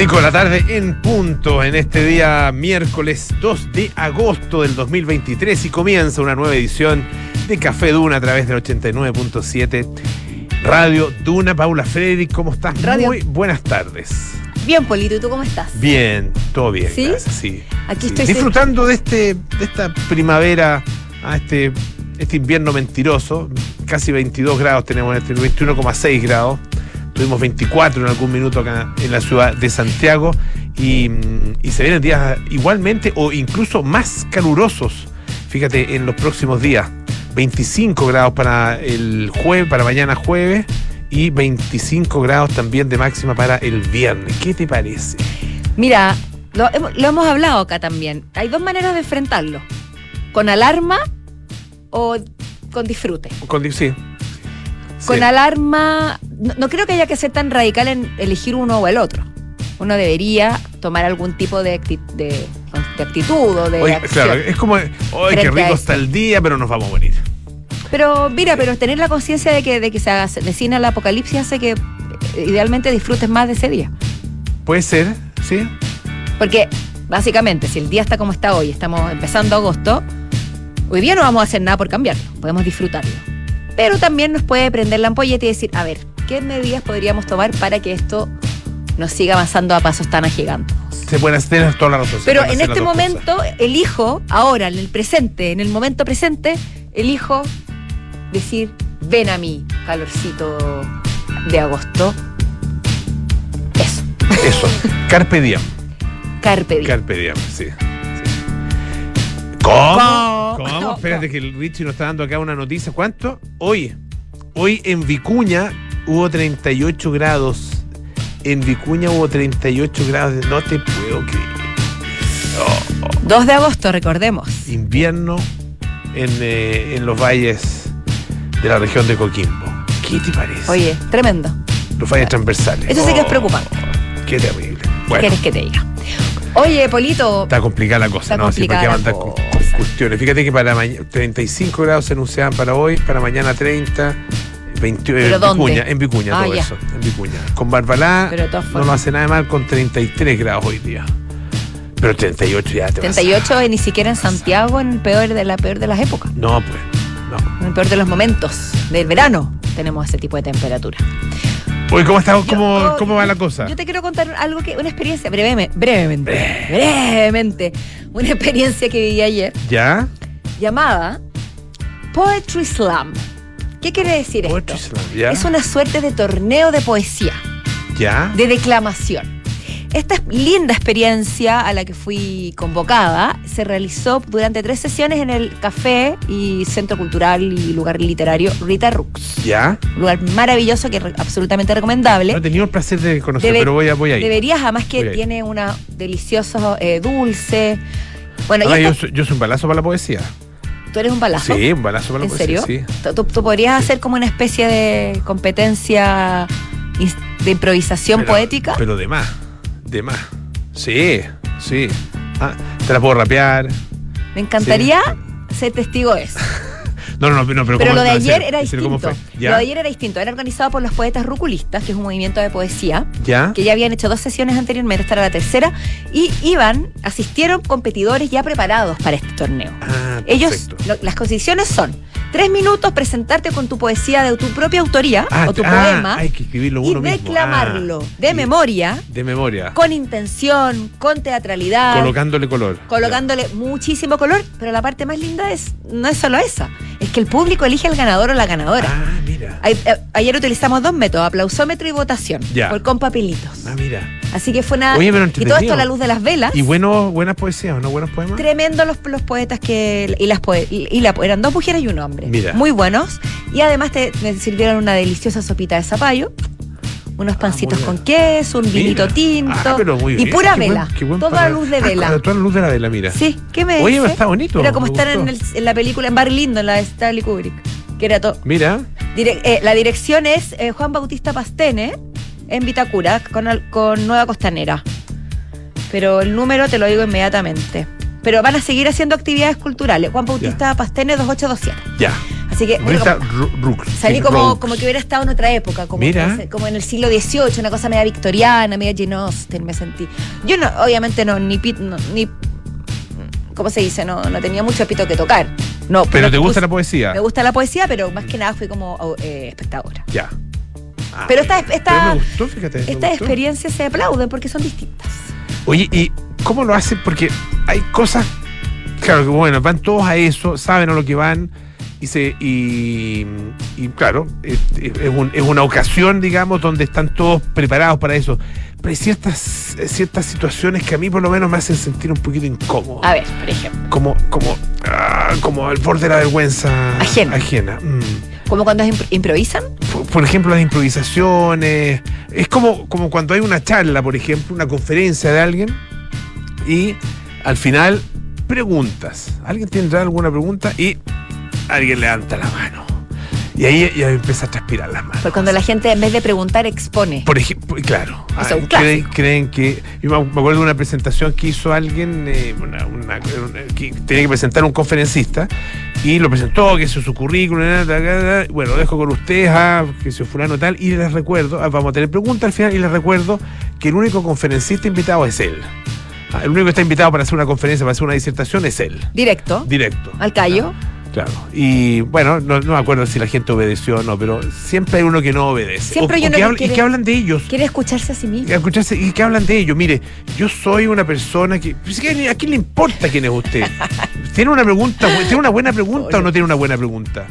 5 de la tarde en punto en este día miércoles 2 de agosto del 2023 y comienza una nueva edición de Café Duna a través del 89.7 Radio Duna. Paula Frederick, ¿cómo estás? Radio. Muy buenas tardes. Bien, Polito, ¿y tú cómo estás? Bien, todo bien. ¿Sí? gracias, sí. Aquí Sí, estoy Disfrutando de este de esta primavera, a este, este invierno mentiroso. Casi 22 grados tenemos en este 21,6 grados. Tuvimos 24 en algún minuto acá en la ciudad de Santiago. Y, mm, y se vienen días igualmente o incluso más calurosos. Fíjate, en los próximos días. 25 grados para el jueves, para mañana jueves. Y 25 grados también de máxima para el viernes. ¿Qué te parece? Mira, lo, hemos- lo hemos hablado acá también. Hay dos maneras de enfrentarlo. Con alarma o con disfrute. Con, sí. Con Sí. alarma, no, no creo que haya que ser tan radical en elegir uno o el otro. Uno debería tomar algún tipo de, acti- de, de actitud o de Oye, acción. claro, es como, ¡ay, qué rico está el día, pero nos vamos a morir! Pero mira, pero tener la conciencia de que, de que se avecina el apocalipsis hace que eh, idealmente disfrutes más de ese día. Puede ser, ¿sí? Porque básicamente, si el día está como está hoy, estamos empezando agosto, hoy día no vamos a hacer nada por cambiarlo, podemos disfrutarlo. Pero también nos puede prender la ampolleta y decir, a ver, ¿qué medidas podríamos tomar para que esto nos siga avanzando a pasos tan agigantes? Se pueden hacer toda la razón. Pero en este cosas. momento, elijo, ahora, en el presente, en el momento presente, elijo decir, ven a mí, calorcito de agosto. Eso, Eso, Carpe Diem. carpe diem. Carpe Diem, sí. sí. ¿Cómo? ¿Cómo? ¿Cómo? Espérate que el Richie nos está dando acá una noticia. ¿Cuánto? Hoy, hoy en Vicuña hubo 38 grados. En Vicuña hubo 38 grados. No te puedo creer. 2 de agosto, recordemos. invierno en, eh, en los valles de la región de Coquimbo. ¿Qué te parece? Oye, tremendo. los valles transversales. Eso sí que es Oh, preocupante. Qué terrible. ¿Qué Bueno, quieres que te diga? Oye, Polito, está complicada la cosa, Está ¿no? Así para qué cuestiones. Fíjate que para mañana 35 grados se anunciaban para hoy, para mañana 30. 20, ¿Pero en dónde? Vicuña, en Vicuña, Ah, todo ya. eso, en Vicuña. Con Barbalá de no lo hace nada mal con 33 grados hoy día. Pero 38 ya te vas a- 38 ni siquiera en Santiago, en peor de la peor de las épocas, No, pues, no. en el peor de los momentos del verano, tenemos ese tipo de temperatura. Oye, ¿cómo, está, cómo, Yo- cómo va la cosa? Yo te quiero contar algo que, una experiencia, breveme- brevemente, brevemente, una experiencia que viví ayer ¿Ya? llamada Poetry Slam. ¿Qué quiere decir Poetry esto? Slam, ¿ya? Es una suerte de torneo de poesía. ¿Ya? de declamación. Esta linda experiencia a la que fui convocada se realizó durante tres sesiones en el café y centro cultural y lugar literario Rita Rux. ¿Ya? Un lugar maravilloso que es absolutamente recomendable. No he tenido el placer de conocer, Debe- pero voy a, voy a ir. Deberías, además que tiene una delicioso eh, dulce. Bueno, yo, soy, yo soy un balazo para la poesía. tú eres un balazo. Sí, un balazo para la ¿En poesía. serio? Sí. Tú, tú- podrías hacer como una especie de competencia de improvisación Pero- poética. Pero de más. De más. Sí, sí. Ah, te la puedo rapear. Me encantaría ser testigo de eso. No, no, no, pero, pero, Pero ¿cómo- lo de ayer era en serio, ¿cómo distinto. Lo de ayer era distinto. Era organizado por los poetas ruculistas, que es un movimiento de poesía, ¿Ya? que ya habían hecho dos sesiones anteriormente, esta era la tercera, y iban, asistieron competidores ya preparados para este torneo. Ah, Ellos, lo- las condiciones son tres minutos presentarte con tu poesía de tu propia autoría Ah, o tu ah, poema hay que escribirlo y uno mismo. declamarlo Ah, de y- memoria, De memoria. con intención, con teatralidad. Colocándole color. colocándole muchísimo color, pero la parte más linda es no es solo esa, es que el público elige al ganador o la ganadora. Ah, mira. Eh, Ayer utilizamos dos métodos, aplausómetro y votación, Ya. por- con papelitos. Ah, mira. Así que fue una Oye, pero y todo esto a la luz de las velas. ¿Y bueno, buenas poesías, no buenos poemas? Tremendo los, los poetas que y las poe- y, la- eran dos mujeres y un hombre. Mira. Muy buenos y además te sirvieron una deliciosa sopita de zapallo. Unos pancitos Ah, muy con queso, un vinito Mira. tinto Ah, pero muy y pura Qué buen- vela. qué buen toda para- luz de Ah, vela. toda la luz de la vela, mira. Sí, ¿qué me Oye, dice? está bonito, Era como estar en, el- en la película en Barry Lindo, en la de Stanley Kubrick. Que era todo. Mira. Dire- eh, la dirección es eh, Juan Bautista Pastene en Vitacura con, al- con Nueva Costanera. Pero el número te lo digo inmediatamente. Pero van a seguir haciendo actividades culturales. Juan Bautista Pastene 2827. Ya. Así que Rita como- salí como, como que hubiera estado en otra época, como, Mira. como en el siglo XVIII, una cosa media victoriana, media Jane Austen, me sentí. Yo no, obviamente no, ni pit, no, ni ¿cómo se dice? No, no tenía mucho pito que tocar. No, Pero te gusta puse- la poesía. Me gusta la poesía, pero más que nada fui como eh, espectadora. Ya. Pero esta- esta- Estas gustó. experiencias se aplauden porque son distintas. Oye, ¿y cómo lo hacen? Porque hay cosas, claro, que bueno, van todos a eso, saben a lo que van, y se y, y claro, es, es un- es una ocasión, digamos, donde están todos preparados para eso. Pero hay ciertas, ciertas situaciones que a mí por lo menos me hacen sentir un poquito incómodo. A ver, por ejemplo, Como, como, ah, como al borde de la vergüenza Ajena. ajena. Mm. Como cuando impro- improvisan, por, por ejemplo, las improvisaciones. Es como, como cuando hay una charla, por ejemplo, una conferencia de alguien y al final preguntas. ¿Alguien tendrá alguna pregunta? Y alguien levanta la mano. Y ahí ya empieza a transpirar las manos. pues cuando la gente en vez de preguntar expone. Por ejemplo, claro. Un creen, creen que. Yo me acuerdo de una presentación que hizo alguien, eh, una- una- una- que tenía que presentar un conferencista, y lo presentó, que hizo su currículum, bueno, lo dejo con ustedes, ah, que soy fulano tal, y les recuerdo, ah, vamos a tener preguntas al final, y les recuerdo que el único conferencista invitado es él. Ah, el único que está invitado para hacer una conferencia, para hacer una disertación, es él. Directo. Directo. Al callo. Claro. Y bueno, no, no me acuerdo si la gente obedeció o no, pero siempre hay uno que no obedece. Siempre O- hay uno que que habla- quiere- Y que hablan de ellos. Quiere escucharse a sí mismo. Y escucharse y que hablan de ello. Mire, yo soy una persona que. pues, ¿qué- ¿A quién le importa quién es usted? ¿Tiene una pregunta? ¿Tiene una buena pregunta o no tiene una buena pregunta?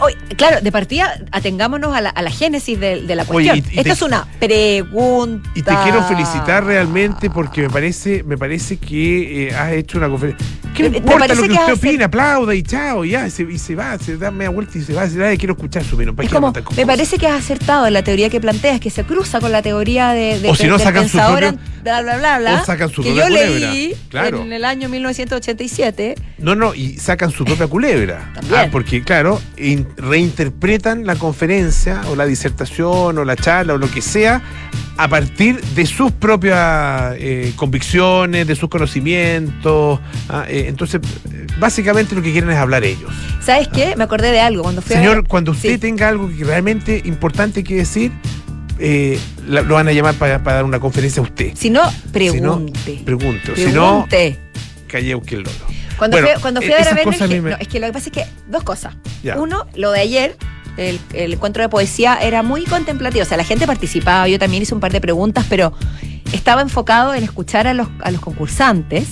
Oye, claro, de partida, atengámonos a la, a la génesis de, de la Oye, cuestión. y- y Esto te- es una pregunta. Y te quiero felicitar realmente porque me parece, me parece que eh, has hecho una conferencia. ¿Qué me importa parece lo que que usted hace- opina? Aplauda y chao, y ya, y se, y se va, se da media vuelta y se va. Se da, quiero escuchar su opinión. ¿para Es como, me cosas? parece que has acertado en la teoría que planteas, que se cruza con la teoría de, de O si no, del sacan su propio- bla, bla, bla, bla, o sacan su que propia yo culebra. leí Claro. en el año 1987. No, no, y sacan su propia culebra. También. Ah, porque, claro, in- reinterpretan la conferencia o la disertación o la charla o lo que sea a partir de sus propias eh, convicciones, de sus conocimientos. ah, eh, entonces, básicamente lo que quieren es hablar ellos. ¿Sabes qué? Me acordé de algo cuando fui a Señor, ver- cuando usted Sí. tenga algo que realmente importante que decir, eh, la- lo van a llamar para, para dar una conferencia a usted. Si no, Si no, pregunte. pregunte. Si no, que el loro. Cuando, Bueno, fui, cuando fui a ver a Werner me- no, es que lo que pasa es que dos cosas. Ya. Uno, lo de ayer, el, el encuentro de poesía era muy contemplativo. O sea, la gente participaba, yo también hice un par de preguntas, pero estaba enfocado en escuchar a los, a los concursantes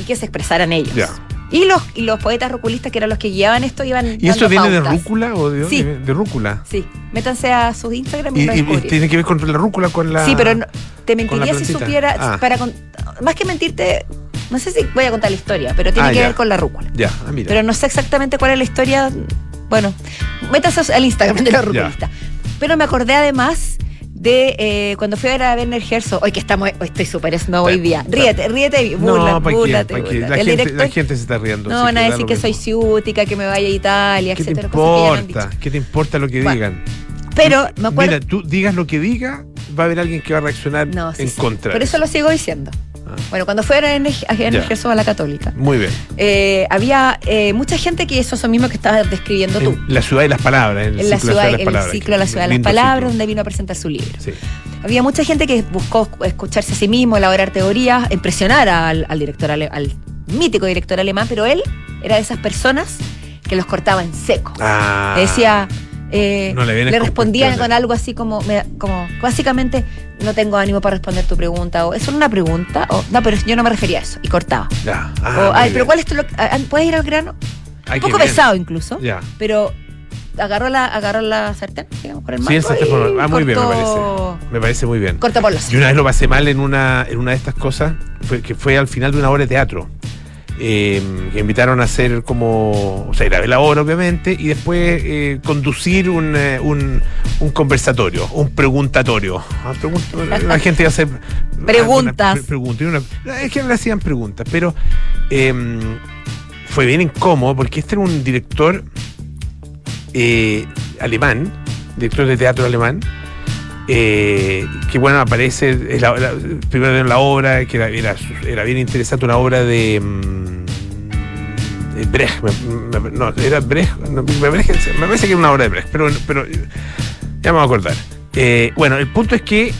y que se expresaran ellos. Ya. Y los, y los poetas ruculistas, que eran los que guiaban esto, iban. ¿Y eso viene de rúcula o de, Sí. de, de rúcula? Sí, métanse a sus Instagram y, Y, lo y- y descubrirán. tiene que ver con la rúcula, con la. Sí, pero no- te la mentiría si supiera. Ah. Para con- más que mentirte, no sé si voy a contar la historia, pero tiene Ah, que ya. ver con la rúcula. Ya, ah, mira. Pero no sé exactamente cuál es la historia. Bueno, métase al Instagram de los ruculistas. Pero me acordé además de eh, cuando fui a ver a Werner Herzog, hoy que estamos, hoy estoy súper snob hoy día. Ríete, ríete, burla, no. La, gente, director- la gente se está riendo. no van a decir que soy ciútica, que me vaya a Italia, ¿Qué te etcétera. han importa? ¿Qué te importa lo que Bueno, digan? Pero me acuerdo. Mira, tú digas lo que diga, va a haber alguien que va a reaccionar no, sí, en sí. contra. Por eso lo sigo diciendo. Bueno, cuando fui a ver a la Católica, Muy bien. eh, había eh, mucha gente que eso es lo mismo que estabas describiendo tú. En la ciudad y las palabras. En el en la ciclo ciudad, de las el ciclo de la ciudad de las palabras, ciclo. donde vino a presentar su libro. Sí. Había mucha gente que buscó escucharse a sí mismo, elaborar teorías, impresionar al, al director ale- al mítico director alemán, pero él era de esas personas que los cortaba en seco. Ah. Decía, eh, No le respondían con algo así como, me- como, básicamente, no tengo ánimo para responder tu pregunta, o ¿es solo una pregunta? O, no, pero yo no me refería a eso, y cortaba. Ya. o, Ah, muy ay, bien. pero ¿cuál es tu, lo- ¿puedes ir al grano? Ay, Un poco pesado incluso, Ya. pero agarró la, agarró la sartén, digamos, por el Sí, el mango sartén y por- ah, muy bien, me parece. Me parece muy bien. Cortó por los Yo una vez lo pasé mal en una, en una de estas cosas, fue, que fue al final de una obra de teatro. Eh, que invitaron a hacer como, o sea, grabé la obra obviamente, y después eh, conducir un, eh, un, un conversatorio, un preguntatorio. Ah, La gente iba a hacer Preguntas. preguntas, una- es que le hacían preguntas, pero eh, fue bien incómodo porque este era un director eh, alemán, director de teatro alemán, eh, que bueno, aparece, es la- la- primero en la obra, que era, bien interesante, una obra de... mm, Brecht, me- no, era Brecht, me, parece, que era una obra de Brecht, pero, pero ya me voy a acordar. Eh, bueno, el punto es que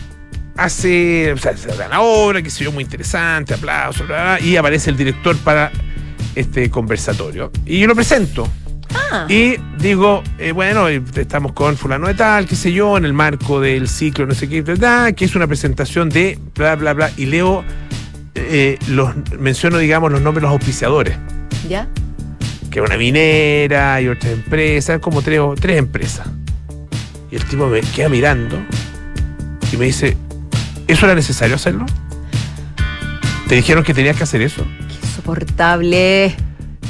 hace, o sea, la obra, que se vio muy interesante, aplausos, y aparece el director para este conversatorio. Y yo lo presento. Ah, Y digo, eh, bueno, eh, estamos con fulano de tal, qué sé yo, en el marco del ciclo, no sé qué, bla, que es una presentación de bla, bla, bla, y leo, eh, los, menciono, digamos, los nombres de los auspiciadores, ¿ya? que una minera y otras empresas, como tres, tres empresas. Y el tipo me queda mirando y me dice, ¿eso era necesario hacerlo? ¿Te dijeron que tenías que hacer eso? Qué insoportable.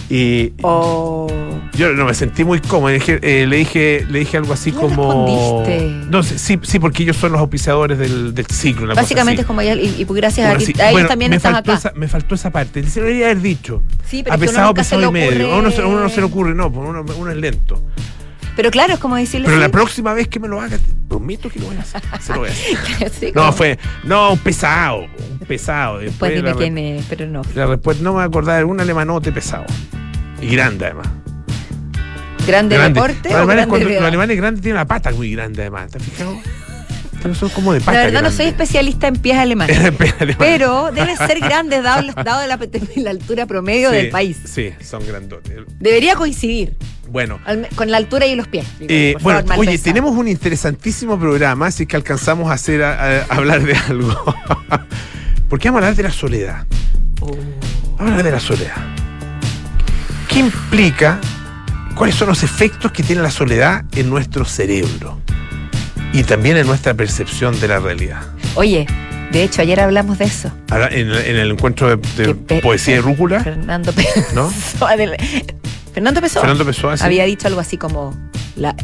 Y Oh. Yo no me sentí muy cómodo. Dije- eh, le dije, le dije algo así ¿No como. respondiste? No sí, sí, porque ellos son los auspiciadores del, del ciclo. Básicamente es como ella, y, y gracias Como a, ti, a ellos Bueno, también me estás faltó acá. Esa, me faltó esa parte. Se lo debería haber dicho. Sí, pero a pesado, pesado le y medio. A uno, no se le ocurre. ocurre, no, pues uno, uno es lento. Pero claro, es como decirle Pero la próxima vez que me lo haga, te prometo que lo voy a hacer. Se lo voy a hacer. Sí, No, fue. No, un pesado. Un pesado. Pues Después dime quién es, pero no. la respuesta, no me voy a acordar, un alemanote pesado. Y grande además. ¿Grande Grande. deporte Los alemanes, grande cuando- los alemanes grandes tienen la pata muy grande además. ¿Te has fijado? Son como de La pata. verdad no soy especialista en pies alemanes. Pero deben ser grandes dado, dado la, la altura promedio Sí, del país. Sí, son grandotes. Debería coincidir Bueno. al con la altura y los pies. digo, eh, bueno, favor, oye, pensado. tenemos un interesantísimo programa, así que alcanzamos a hacer a- a hablar de algo. ¿Por qué vamos a hablar de la soledad? Vamos a hablar de la soledad. ¿Qué implica? ¿Cuáles son los efectos que tiene la soledad en nuestro cerebro? Y también en nuestra percepción de la realidad. Oye, de hecho, ayer hablamos de eso. Ahora, en, en el encuentro de, poesía de rúcula, Fernando Pessoa. ¿no? Fernando Pessoa Fernando Pessoa, sí. había dicho algo así como la,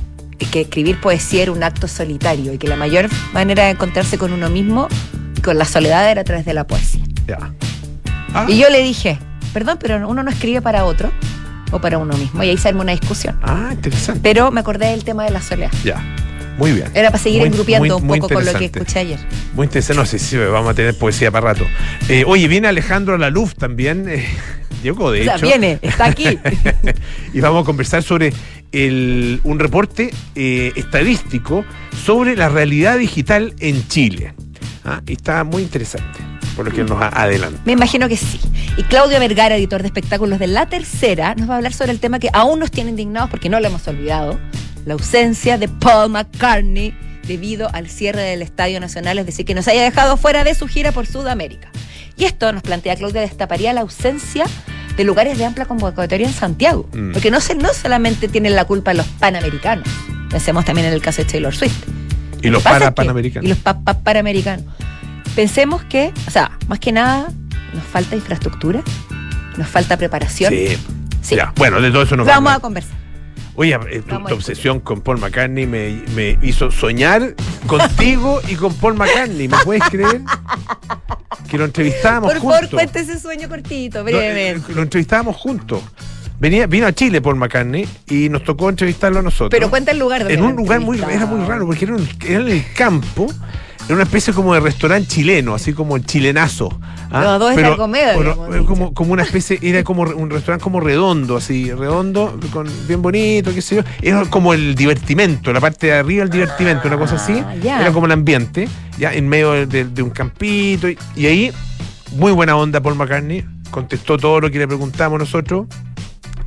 que escribir poesía era un acto solitario y que la mayor manera de encontrarse con uno mismo y con la soledad era a través de la poesía. Ya. Ah, Y yo le dije, perdón, pero uno no escribe para otro o para uno mismo. Y ahí se armó una discusión. ah, interesante. Pero me acordé del tema de la soledad. Ya. Muy bien. Era para seguir Muy- muy- un poco con lo que escuché ayer. Muy interesante. No sé si vamos a tener poesía para rato. Eh, oye, viene Alejandro Laluf también. eh, llegó, de O sea, hecho. viene, está aquí. y vamos a conversar sobre el- un reporte eh, estadístico sobre la realidad digital en Chile. Ah, y está muy interesante, por lo que nos adelanta. Me imagino que sí. Y Claudio Vergara, editor de espectáculos de La Tercera, nos va a hablar sobre el tema que aún nos tiene indignados porque no lo hemos olvidado, la ausencia de Paul McCartney debido al cierre del Estadio Nacional, es decir, que nos haya dejado fuera de su gira por Sudamérica. Y esto, nos plantea Claudia, destaparía la ausencia de lugares de amplia convocatoria en Santiago. Mm. Porque no, se, no solamente tienen la culpa los panamericanos, pensemos también en el caso de Taylor Swift. Y los para que- panamericanos. Y los pa- pa- panamericanos. Pensemos que, o sea, más que nada, nos falta infraestructura, nos falta preparación. Sí. Sí. Ya, bueno, de todo eso nos Vamos vamos a conversar. Oye, eh, tu, obsesión con Paul McCartney me, me hizo soñar contigo y con Paul McCartney. ¿Me puedes creer? Que lo entrevistábamos Por favor, juntos. cuente ese sueño cortito, Lo, eh, brevemente. lo entrevistábamos juntos. Venía, vino a Chile Paul McCartney y nos tocó entrevistarlo a nosotros. Pero cuenta el lugar donde en un lugar muy era muy raro porque era en el campo era una especie como de restaurante chileno así como el chilenazo ¿ah? Los dos pero, habíamos eh, como, como una especie era como un restaurante como redondo así redondo con bien bonito qué sé yo. Era como el divertimento la parte de arriba el divertimento una cosa así. Ah, era como el ambiente ya en medio de, de- de un campito y, y ahí muy buena onda Paul McCartney contestó todo lo que le preguntamos nosotros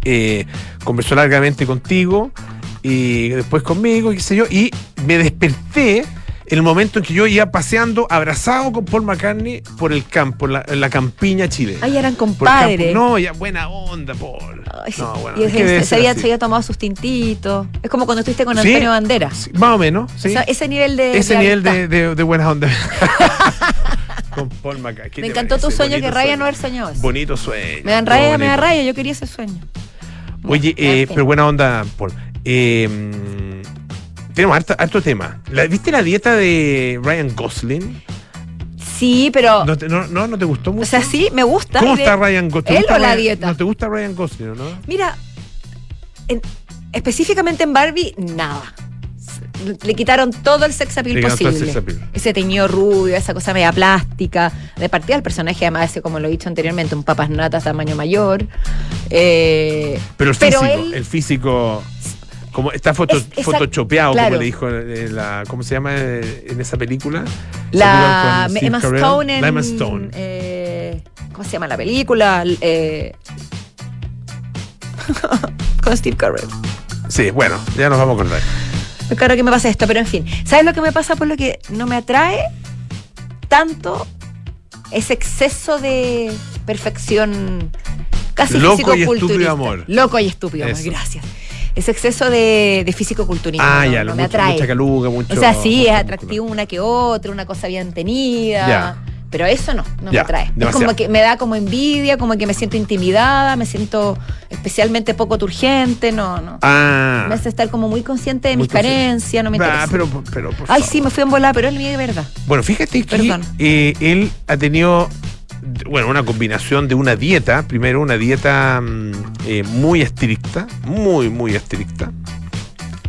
eh, conversó largamente contigo y después conmigo, qué sé yo, y me desperté el momento en que yo iba paseando abrazado con Paul McCartney por el campo, la, la campiña chilena. Ay, eran compadres. No, ya buena onda, Paul. Ay. No, bueno, y es que se, había, así. se había tomado sus tintitos. Es como cuando estuviste con Sí. Antonio Banderas. Sí, más o menos, sí. O sea, ese nivel de. Ese de nivel de, de, de buena onda. con Paul McCartney. ¿Qué Me encantó tu sueño, que sueño. no haber soñado eso. Bonito sueño. Me dan raya, me da bonito. raya, yo quería ese sueño. Oye, Bueno, eh, pero buena onda, Paul. Eh, tenemos harto, harto tema. La- ¿Viste la dieta de Ryan Gosling? Sí, pero. ¿No te, no, no, ¿no te gustó mucho? o sea, sí, me gusta. ¿Cómo está Ryan Gosling? él o la dieta? ¿No te gusta Ryan Gosling o no? Mira, en- específicamente en Barbie, nada. Le quitaron todo el sex appeal posible. sex appeal. Ese teñido rubio, esa cosa media plástica. De partida el personaje, además, ese, como lo he dicho anteriormente, un papas natas tamaño mayor. Eh, Pero el Pero físico, él- el físico, como está foto, Es- exact- photoshopeado, claro. como le dijo en la, ¿cómo se llama eh, en esa película? la Emma. Stone en. La Emma Stone. eh, ¿Cómo se llama la película? Eh, con Steve Carell. Sí, bueno, ya nos vamos con la. Muy claro que me pasa esto, pero en fin. ¿Sabes lo que me pasa por lo que no me atrae tanto ese exceso de perfección casi Loco y estúpido amor. Loco y estúpido amor, gracias. Ese exceso de, de físico-culturismo Ah, no, ya, no lo- me mucho- atrae. mucha caluga, mucho. o sea, sí, es atractivo una que otra, una cosa bien tenida. Ya. Pero eso no, no Ya, me atrae. Es como que me da como envidia, como que me siento intimidada, me siento especialmente poco turgente, no, no. Ah. Me hace estar como muy consciente de Muy mis carencias, no me Ah, interesa. pero, pero, por Ay, favor. sí, me fui en volar, pero él me de verdad. Bueno, fíjate que Perdón. eh, él ha tenido bueno, una combinación de una dieta, primero una dieta mm, eh, muy estricta, muy, muy estricta,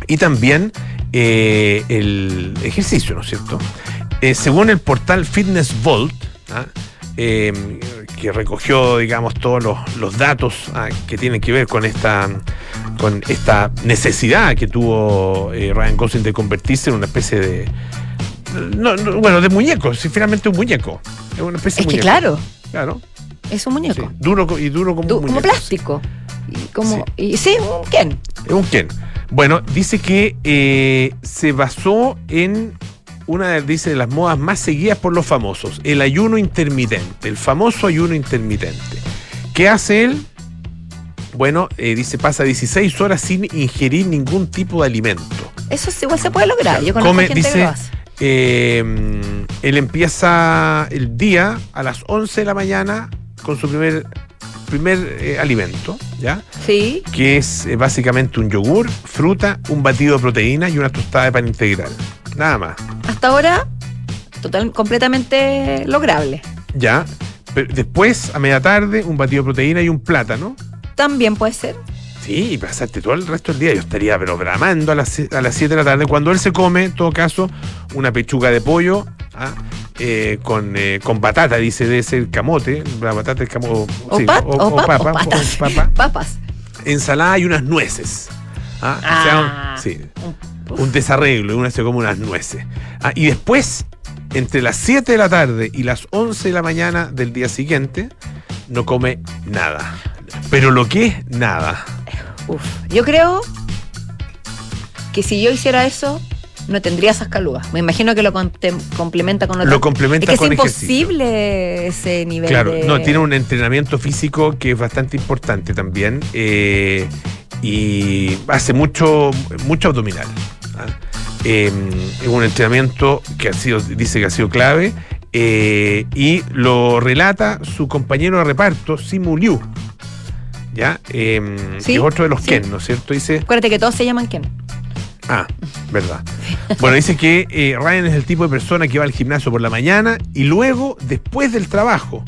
y también eh, el ejercicio, ¿no es cierto? Eh, según el portal Fitness Vault, ¿ah? que recogió, digamos, todos los, los datos ah, que tienen que ver con esta, con esta necesidad que tuvo Ryan Gosling de convertirse en una especie de, no, no, bueno, de muñeco, si finalmente un muñeco. Es una especie Es de que muñeco. claro, Claro. es un sí. muñeco. Duro y duro como Du- un como muñeco. plástico. Y como, y, sí, un Ken. Es un Ken. Bueno, dice que eh, se basó en una de, dice, de las modas más seguidas por los famosos, el ayuno intermitente, el famoso ayuno intermitente. ¿Qué hace él? Bueno, eh, dice, pasa 16 horas sin ingerir ningún tipo de alimento. Eso sí, igual se puede lograr. Yo conozco Come, gente que dice, lo hace. Eh, él empieza el día a las 11 de la mañana con su primer, primer eh, alimento, ¿ya? Sí. Que es eh, básicamente un yogur, fruta, un batido de proteína y una tostada de pan integral. Nada más, Hasta ahora, total, completamente lograble. ¿ya? Pero después, a media tarde, un batido de proteína y un plátano. También puede ser. Sí, y pasaste todo el resto del día. Yo estaría programando a las, a las 7 de la tarde. Cuando él se come, en todo caso, una pechuga de pollo ¿ah? Eh, con, eh, con batata, dice, debe ser camote. La batata es camote. O, pat- o pap- o papa, Papas. ensalada y unas nueces. ¿ah? O sea, un- Ah. sí, un desarreglo. y Uno se come unas nueces. Ah, y después, entre las 7 de la tarde y las 11 de la mañana del día siguiente, no come nada. Pero lo que es nada. Uf. Yo creo que si yo hiciera eso, no tendría esas calugas. Me imagino que lo complementa con otra. Lo complementa es que con es ejercicio. imposible ese nivel Claro, de... no, tiene un entrenamiento físico que es bastante importante también eh, y hace mucho, mucho abdominal. ¿ah? Eh, es un entrenamiento que ha sido, dice que ha sido clave eh, y lo relata su compañero de reparto, Simu Liu, ¿ya? Eh, Sí, es otro de los sí. Ken, ¿no es cierto? Dice, Acuérdate que todos se llaman Ken. Ah, verdad. Bueno, dice que eh, Ryan es el tipo de persona que va al gimnasio por la mañana y luego después del trabajo.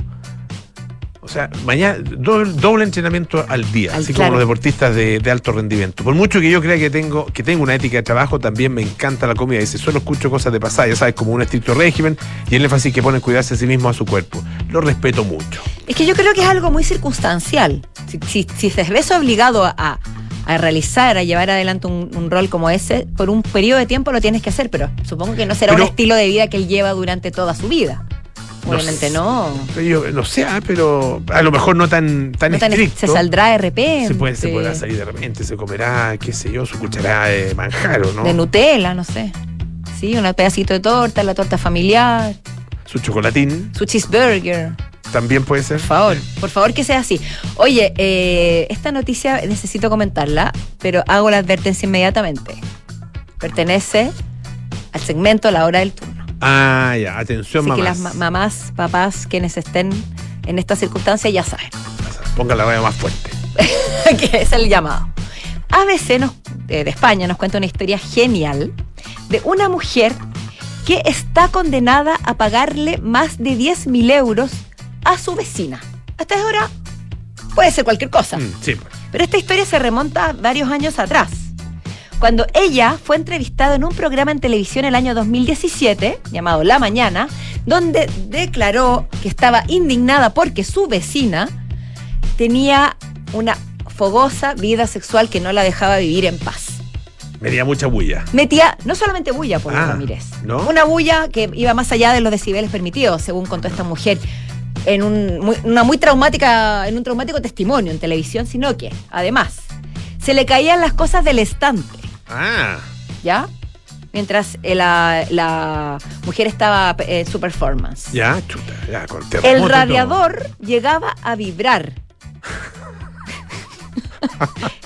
O sea, mañana doble, doble entrenamiento al día, Al- así claro. como los deportistas de, de alto rendimiento. Por mucho que yo crea que tengo, que tengo una ética de trabajo, también me encanta la comida. Dice, solo escucho cosas de pasada, ya sabes, como un estricto régimen y el énfasis que pone en cuidarse a sí mismo, a su cuerpo. Lo respeto mucho. Es que yo creo que es algo muy circunstancial. Si, si, si se ves obligado a, a realizar, a llevar adelante un, un rol como ese, por un periodo de tiempo lo tienes que hacer, pero supongo que no será Pero- un estilo de vida que él lleva durante toda su vida. No Obviamente no. Pero yo no sé, ah, pero a lo mejor no tan, tan No tan- estricto. se saldrá de repente. Se, puede, se podrá salir de repente, se comerá, qué sé yo, su cucharada de manjar o no. De Nutella, no sé. Sí, un pedacito de torta, la torta familiar, Su chocolatín su cheeseburger. también puede ser. Por favor, por favor que sea así. Oye, eh, esta noticia necesito comentarla, pero hago la advertencia inmediatamente. Pertenece al segmento La Hora del Turno. Ah, ya, atención, Así que mamás. las ma- mamás, papás, quienes estén en esta circunstancia ya saben Ponga la raya más fuerte. que es el llamado. ABC nos, eh, de España nos cuenta una historia genial de una mujer que está condenada a pagarle más de 10 mil euros a su vecina. Hasta ahora puede ser cualquier cosa. Mm, sí, pues. Pero esta historia se remonta varios años atrás. Cuando ella fue entrevistada en un programa en televisión el año 2017, llamado La Mañana, donde declaró que estaba indignada porque su vecina tenía una fogosa vida sexual que no la dejaba vivir en paz. Metía mucha bulla. Metía no solamente bulla, por Ah, Ramírez, ¿no? una bulla que iba más allá de los decibeles permitidos, según contó esta mujer en un, muy- una muy traumática, en un traumático testimonio en televisión, sino que, además, se le caían las cosas del estante. Ah, ¿ya? Mientras eh, la, la mujer estaba eh, en su performance. ya, chuta, ya, con El radiador llegaba a vibrar.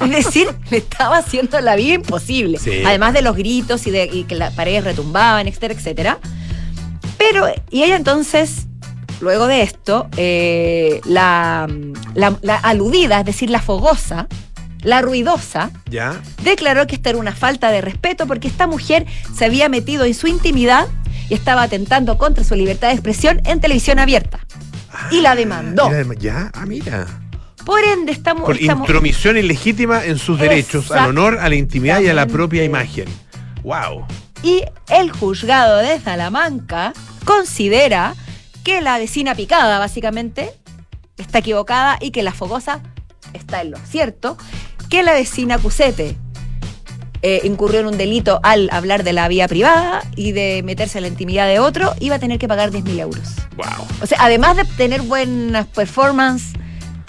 es decir, le estaba haciendo la vida imposible. Sí. Además de los gritos y de y que las paredes retumbaban, etcétera, etcétera. Pero, y ella entonces, luego de esto, eh, la, la- la aludida, es decir, la fogosa, la ruidosa, Ya. declaró que esta era una falta de respeto porque esta mujer se había metido en su intimidad y estaba atentando contra su libertad de expresión en televisión abierta. Y la demandó. Mira, Ya, ah, mira. Por ende, estamos... Por estamos- intromisión ilegítima en sus derechos, al honor, a la intimidad y a la propia imagen. Wow. y el juzgado de Salamanca considera que la vecina picada, básicamente, está equivocada y que la fogosa está en lo cierto, que la vecina Cusete eh, incurrió en un delito al hablar de la vía privada y de meterse en la intimidad de otro, iba a tener que pagar 10.000 euros. Wow. O sea, además de tener buenas performance,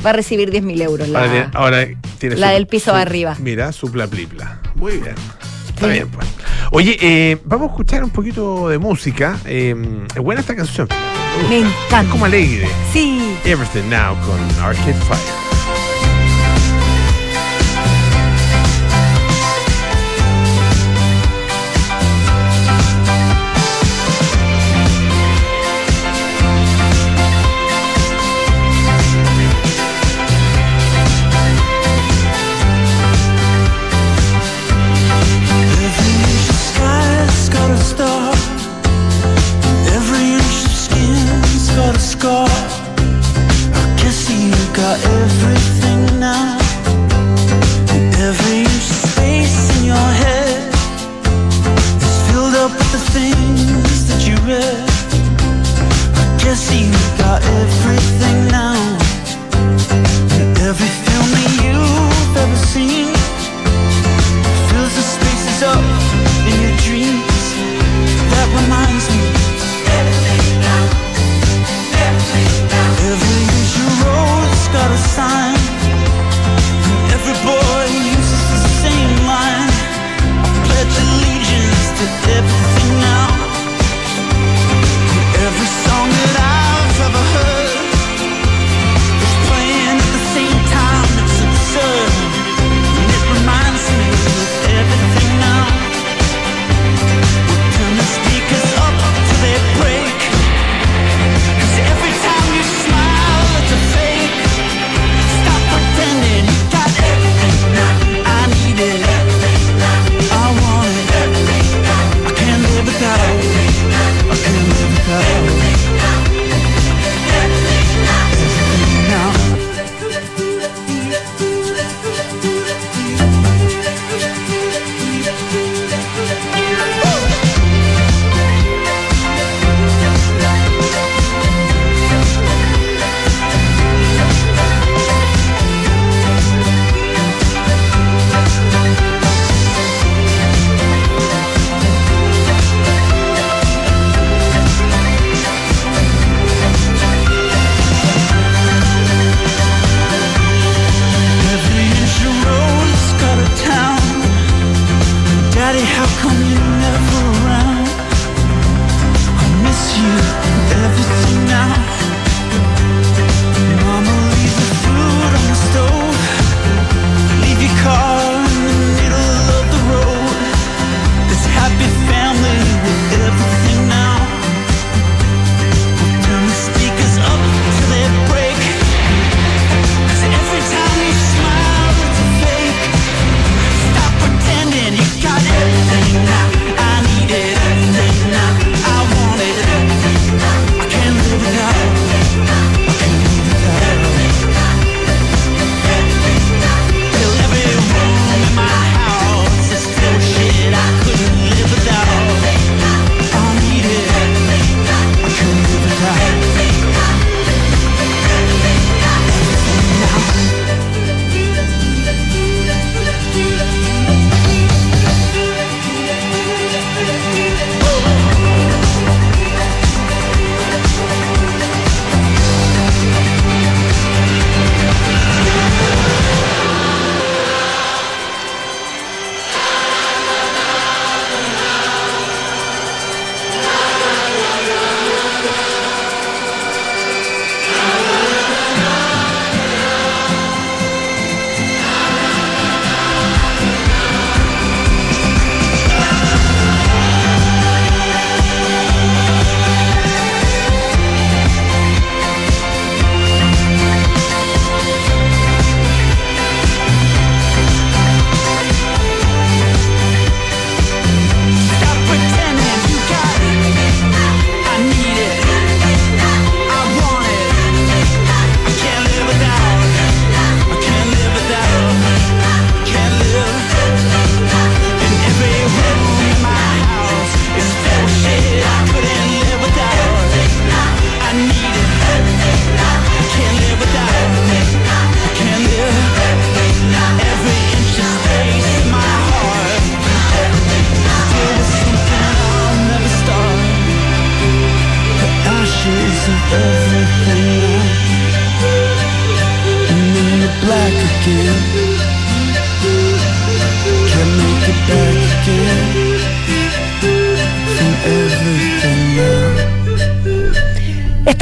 va a recibir 10.000 euros. La... Ahora, tiene- ahora tiene la del piso de arriba. Mira, su plaplipla. Muy bien. Está Sí. bien, pues. Oye, eh, vamos a escuchar un poquito de música. Eh, es buena esta canción. Me gusta. encanta. Es como alegre. Sí. Everything Now con Arcade Fire.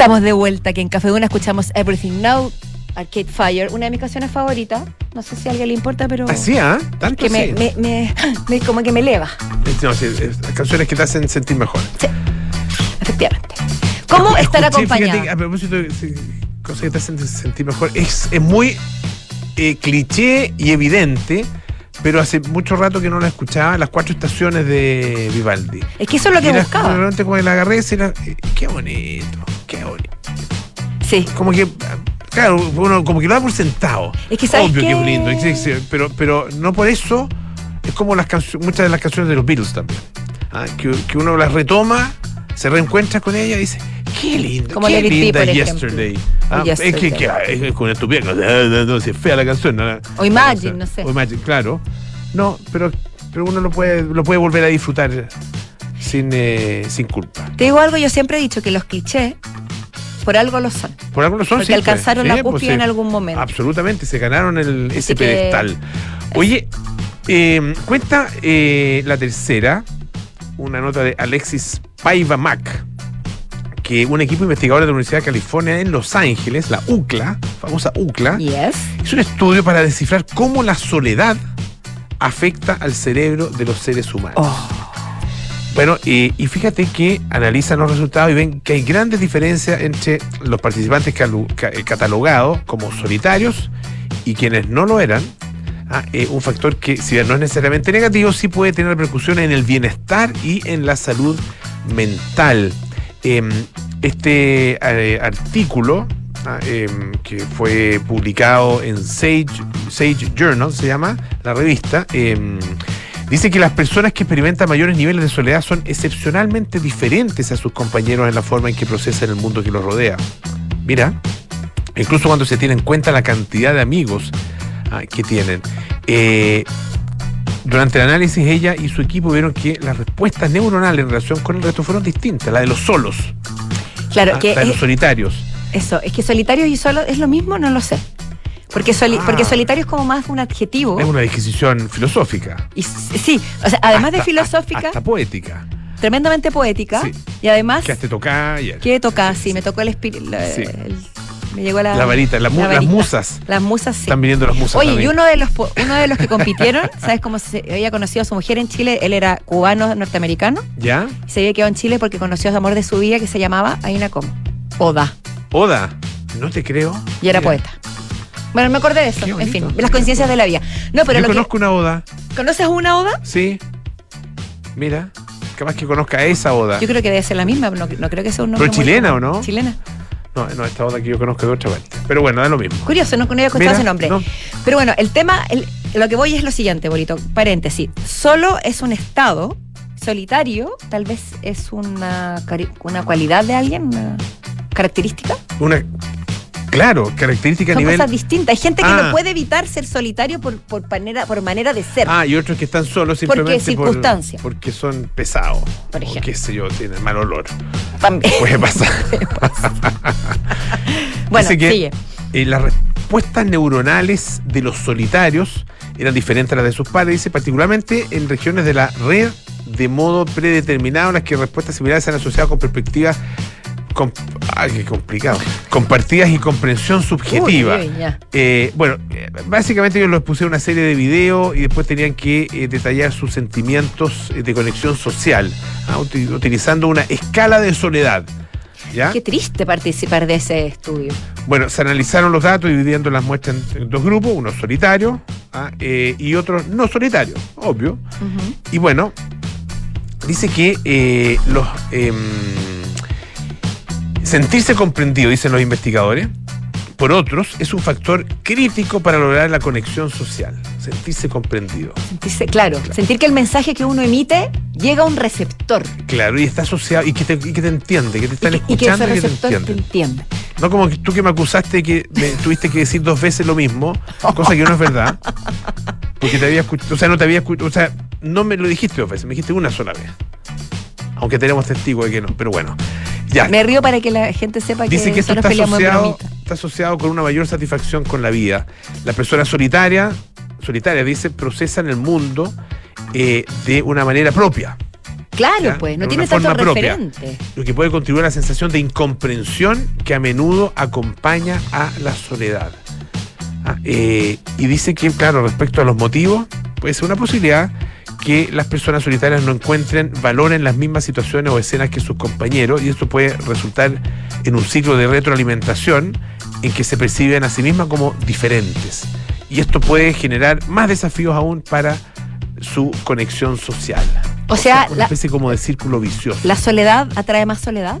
Estamos de vuelta aquí en Café Duna, escuchamos Everything Now, Arcade Fire, una de mis canciones favoritas. No sé si a alguien le importa, pero. Así, ¿ah? Tanto que me, me, me- me- como que me eleva, No, sí, canciones que te hacen sentir mejor. efectivamente. ¿Cómo Escuché, estar fíjate, acompañada? a propósito de sí, cosas que te hacen sentir mejor, es, es muy eh, cliché y evidente, pero hace mucho rato que no la escuchaba, las cuatro estaciones de Vivaldi. Es que eso es lo que Y buscaba. Realmente como que la agarré y era, eh, qué bonito, qué bonito. Sí. Como que, claro, uno como que lo da por sentado. Es que ¿sabes Obvio que es lindo, pero, pero no por eso es como las muchas de las canciones de los Beatles también. Ah, que, que uno las retoma, se reencuentra con ella y dice, qué lindo, Como qué linda ejemplo. Yesterday. Ah, es que, que- es con estupidez, no, no, es fea la canción. no, O Imagine, no sé. O Imagine, claro. No, pero, pero uno lo puede, lo puede volver a disfrutar sin, eh, sin culpa. Te digo algo, yo siempre he dicho que los clichés, por algo lo son. Por algunos son Porque pues, alcanzaron la pues, cúspide en algún momento. Absolutamente, se ganaron el, ese que- pedestal. Oye, eh, cuenta eh, la tercera, una nota de Alexis Paiva Mac, que un equipo investigador de la Universidad de California en Los Ángeles, la UCLA, famosa UCLA, Yes. hizo un estudio para descifrar cómo la soledad afecta al cerebro de los seres humanos. Oh. Bueno, y, y fíjate que analizan los resultados y ven que hay grandes diferencias entre los participantes eh, catalogados como solitarios y quienes no lo eran. Ah, eh, un factor que, si bien no es necesariamente negativo, sí puede tener repercusiones en el bienestar y en la salud mental. Em, este eh, artículo ah, em, que fue publicado en Sage, Sage Journal, se llama la revista, em, dice que las personas que experimentan mayores niveles de soledad son excepcionalmente diferentes a sus compañeros en la forma en que procesan el mundo que los rodea. Mira, incluso cuando se tiene en cuenta la cantidad de amigos ah, que tienen. Eh, durante el análisis, ella y su equipo vieron que las respuestas neuronales en relación con el resto fueron distintas, la de los solos, Claro, ah, que la de los solitarios. eso, es que solitario y solo es lo mismo, no lo sé. Porque, soli- Ah. porque solitario es como más un adjetivo. Es una disquisición filosófica. Y sí, o sea, además de filosófica, Hasta poética. tremendamente poética. Sí. Y además, Que te toca ayer. ¿qué toca? Sí, me tocó el espíritu. Sí. Me llegó la, La varita, la mu- la las musas. Las musas, sí. Están viniendo las musas. Oye, también. y uno de los uno de los que compitieron, ¿sabes cómo se había conocido a su mujer en Chile? Él era cubano norteamericano ¿Ya? y se había quedado en Chile porque conoció a su amor de su vida que se llamaba Aina Com. Oda. Oda, no te creo. Y era Mira, poeta. Bueno, me acordé de eso. En fin, las coincidencias de la vida. No, pero Yo lo conozco una Oda. ¿Conoces una Oda? Sí. Mira, capaz que conozca esa Oda. Yo creo que debe ser la misma, no, no creo que sea un nombre. Pero chilena. ¿o no? Chilena. No, no, esta Oda que yo conozco de otra parte. Pero bueno, da lo mismo. Curioso, no, no había escuchado ese nombre. no. Pero bueno, el tema, el- lo que voy es lo siguiente, Bolito. Paréntesis. Solo es un estado solitario, tal vez es una, una cualidad de alguien, una característica. Una, claro, característica a nivel. cosas distintas. Hay gente que Ah. no puede evitar ser solitario por, por, manera, por manera de ser. Ah, y otros que están solos simplemente Circunstancia. porque son pesados. Por O ejemplo. qué sé yo, tienen mal olor. También. Puede pasar. bueno, Dice que sigue. eh, las respuestas neuronales de los solitarios eran diferentes a las de sus padres, dice, particularmente en regiones de la red de modo predeterminado, en las que respuestas similares se han asociado con perspectivas. Com- ay, qué complicado. Compartidas y comprensión subjetiva. Uy. Eh, bueno, eh, básicamente ellos les pusieron una serie de videos y después tenían que eh, detallar sus sentimientos eh, de conexión social, ah, uti- utilizando una escala de soledad. ¿Ya? Qué triste participar de ese estudio. Bueno, se analizaron los datos dividiendo las muestras en dos grupos, unos solitarios ah, y otros no solitarios, obvio. Y bueno, dice que los em, sentirse comprendido, dicen los investigadores, por otros es un factor crítico para lograr la conexión social. Sentirse comprendido. Sentirse, claro, sentir que el mensaje que uno emite llega a un receptor. Claro, y está asociado, y que te, y que te entiende, que te están y, que, y que escuchando ese y que, te receptor te entiende. No como que tú que me acusaste de que me tuviste que decir dos veces lo mismo, cosa que no es verdad. Porque te había escuchado, o sea, no te había escuchado, o sea, no me lo dijiste dos veces, me dijiste una sola vez. Aunque tenemos testigos de que no, pero bueno. Ya, Me río para que la gente sepa dice que, que esto está asociado está asociado con una mayor satisfacción con la vida. Las personas solitarias, solitarias, dice, procesan el mundo eh, de una manera propia. Claro, ¿ya? pues, no tiene tanto forma propia. referente. Lo que puede contribuir a la sensación de incomprensión que a menudo acompaña a la soledad. Ah, eh, y dice que, claro, respecto a los motivos, puede ser una posibilidad que las personas solitarias no encuentren valor en las mismas situaciones o escenas que sus compañeros y esto puede resultar en un ciclo de retroalimentación en que se perciben a sí mismas como diferentes. Y esto puede generar más desafíos aún para su conexión social. O sea, una la- especie como de círculo vicioso. ¿La soledad atrae más soledad?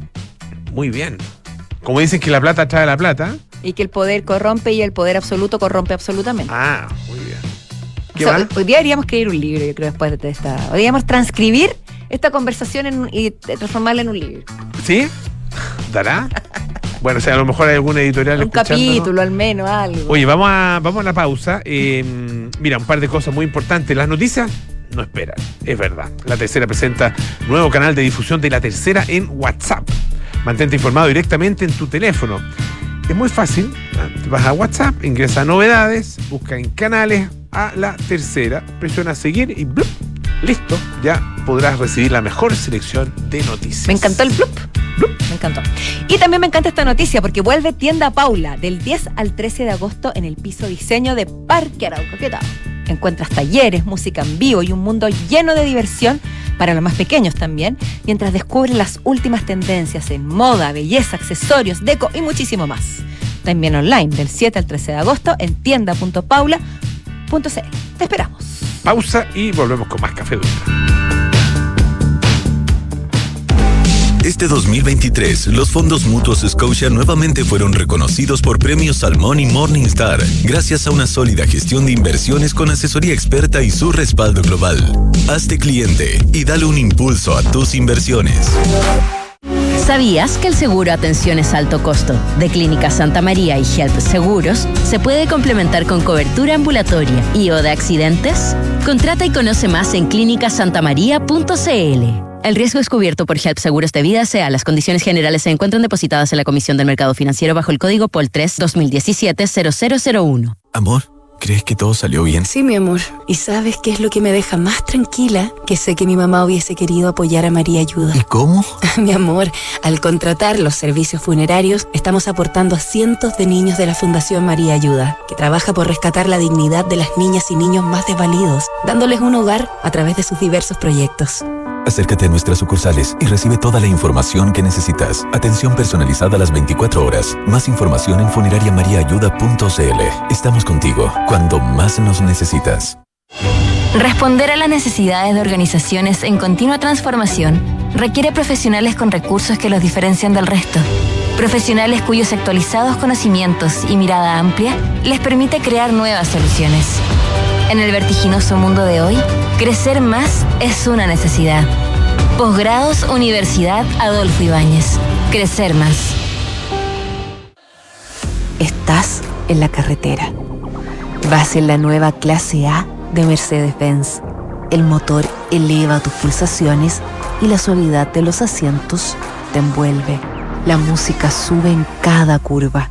Muy bien. Como dicen que la plata trae la plata. Y que el poder corrompe y el poder absoluto corrompe absolutamente. Ah, muy bien. O ¿Qué sea, más? hoy, día deberíamos escribir un libro, yo creo, después de esta. Hoy deberíamos transcribir esta conversación en y transformarla en un libro. ¿Sí? ¿Dará? Bueno, o sea, a lo mejor hay algún editorial Un capítulo, al menos, algo. Oye, vamos a, vamos a la pausa. Eh, mira, un par de cosas muy importantes. Las noticias no esperan, es verdad. La tercera presenta nuevo canal de difusión de la tercera en WhatsApp. Mantente informado directamente en tu teléfono. Es muy fácil. Vas a WhatsApp, ingresa a novedades, busca en canales a la tercera, presiona seguir y ¡blup! listo. Ya podrás recibir la mejor selección de noticias. Me encantó el blup. Me encantó. Y también me encanta esta noticia porque vuelve Tienda Paula del 10 al 13 de agosto en el piso diseño de Parque Arauco. ¿Qué tal? Encuentras talleres, música en vivo y un mundo lleno de diversión para los más pequeños también, mientras descubres las últimas tendencias en moda, belleza, accesorios, deco y muchísimo más. También online del 7 al 13 de agosto en tienda.paula.cl. Te esperamos. Pausa y volvemos con más Café Dulce. Este 2023, los fondos mutuos Scotia nuevamente fueron reconocidos por premios Salmón y Morningstar, gracias a una sólida gestión de inversiones con asesoría experta y su respaldo global. Hazte cliente y dale un impulso a tus inversiones. ¿Sabías que el seguro Atenciones Alto Costo de Clínica Santa María y Health Seguros se puede complementar con cobertura ambulatoria y o de accidentes? Contrata y conoce más en clínicasantamaría.cl. El riesgo es cubierto por Help Seguros de Vida SEA. Las condiciones generales se encuentran depositadas en la Comisión del Mercado Financiero bajo el código POL 3 2017-0001. Amor, ¿crees que todo salió bien? Sí, mi amor. ¿Y sabes qué es lo que me deja más tranquila? Que sé que mi mamá hubiese querido apoyar a María Ayuda. ¿Y cómo? mi amor, al contratar los servicios funerarios, estamos aportando a cientos de niños de la Fundación María Ayuda, que trabaja por rescatar la dignidad de las niñas y niños más desvalidos, dándoles un hogar a través de sus diversos proyectos. Acércate a nuestras sucursales y recibe toda la información que necesitas. Atención personalizada a las 24 horas. Más información en funerariamariaayuda.cl. Estamos contigo cuando más nos necesitas. Responder a las necesidades de organizaciones en continua transformación requiere profesionales con recursos que los diferencian del resto. Profesionales cuyos actualizados conocimientos y mirada amplia les permite crear nuevas soluciones. En el vertiginoso mundo de hoy, crecer más es una necesidad. Posgrados Universidad Adolfo Ibáñez. Crecer más. Estás en la carretera. Vas en la nueva clase A de Mercedes-Benz. El motor eleva tus pulsaciones y la suavidad de los asientos te envuelve. La música sube en cada curva.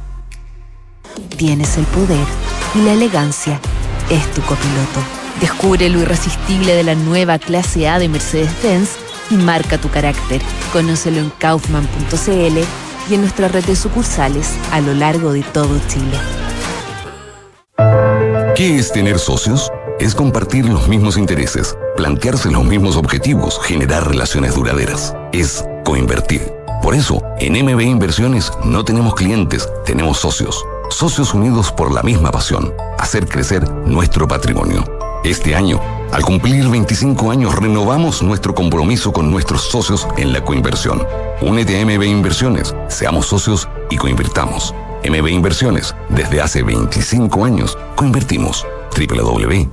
Tienes el poder y la elegancia es tu copiloto. Descubre lo irresistible de la nueva clase A de Mercedes-Benz y marca tu carácter. Conócelo en kaufman.cl y en nuestra red de sucursales a lo largo de todo Chile. ¿Qué es tener socios? Es compartir los mismos intereses, plantearse los mismos objetivos, generar relaciones duraderas. Es coinvertir. Por eso, en MB Inversiones no tenemos clientes, tenemos socios. Socios unidos por la misma pasión, hacer crecer nuestro patrimonio. Este año, al cumplir 25 años, renovamos nuestro compromiso con nuestros socios en la coinversión. Únete a MB Inversiones, seamos socios y coinvirtamos. MB Inversiones, desde hace 25 años, coinvertimos. www.mbi.cl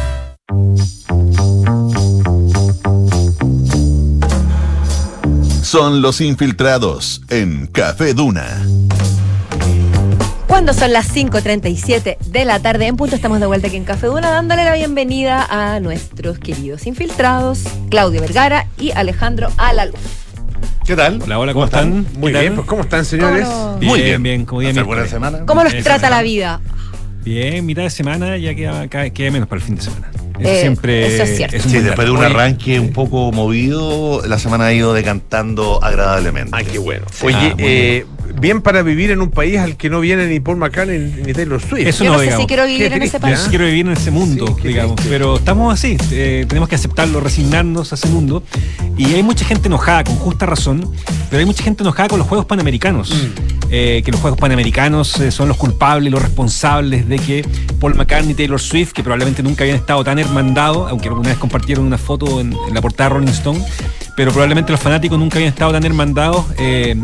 Son los infiltrados en Café Duna. Cuando son las 5.37 de la tarde en punto, estamos de vuelta aquí en Café Duna dándole la bienvenida a nuestros queridos infiltrados, Claudio Vergara y Alejandro Alaluz. ¿Qué tal? Hola, hola, ¿cómo están? Muy ¿Qué bien, tal? pues ¿cómo están, señores? ¿Cómo Bien, Muy bien, bien, como día ¿Hace miércoles. buena semana? ¿Cómo nos Esa trata la vida? Bien, mitad de semana ya queda, queda menos para el fin de semana. Eso Eh, siempre eso es cierto. un Sí, después de un arranque un poco movido, la semana ha ido decantando agradablemente. Ay, qué bueno. Oye, Ah, eh, bien para vivir en un país al que no viene ni Paul McCartney ni Taylor Swift. Eso Yo no, no sé digamos. si quiero vivir en ese país. Yo sí quiero vivir en ese mundo, Sí, digamos. triste. Pero estamos así, eh, tenemos que aceptarlo, resignarnos a ese mundo. Y hay mucha gente enojada, con justa razón, pero hay mucha gente enojada con los Juegos Panamericanos. Eh, que los Juegos Panamericanos eh, son los culpables, los responsables de que Paul McCartney y Taylor Swift, que probablemente nunca habían estado tan hermandados, aunque alguna vez compartieron una foto en, en la portada de Rolling Stone, pero probablemente los fanáticos nunca habían estado tan hermandados eh,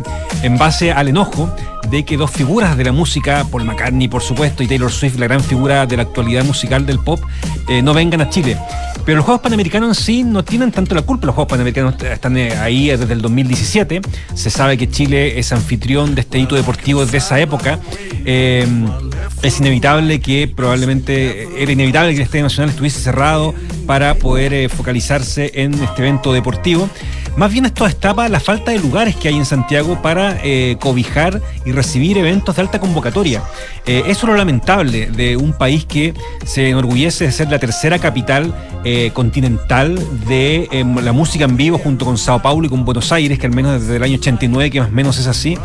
en base al enojo de que dos figuras de la música, Paul McCartney por supuesto y Taylor Swift, la gran figura de la actualidad musical del pop, eh, no vengan a Chile. Pero los Juegos Panamericanos en sí no tienen tanto la culpa. Los Juegos Panamericanos están eh, ahí desde el 2017. Se sabe que Chile es anfitrión de este hito deportivo desde esa época. Eh, es inevitable que probablemente era inevitable que el Estadio Nacional estuviese cerrado para poder eh, focalizarse en este evento deportivo. Más bien esto destapa la falta de lugares que hay en Santiago para eh, cobijar y recibir eventos de alta convocatoria. Eh, eso es lo lamentable de un país que se enorgullece de ser la tercera capital eh, continental de eh, la música en vivo junto con Sao Paulo y con Buenos Aires, que al menos desde el año 89, que más o menos es así,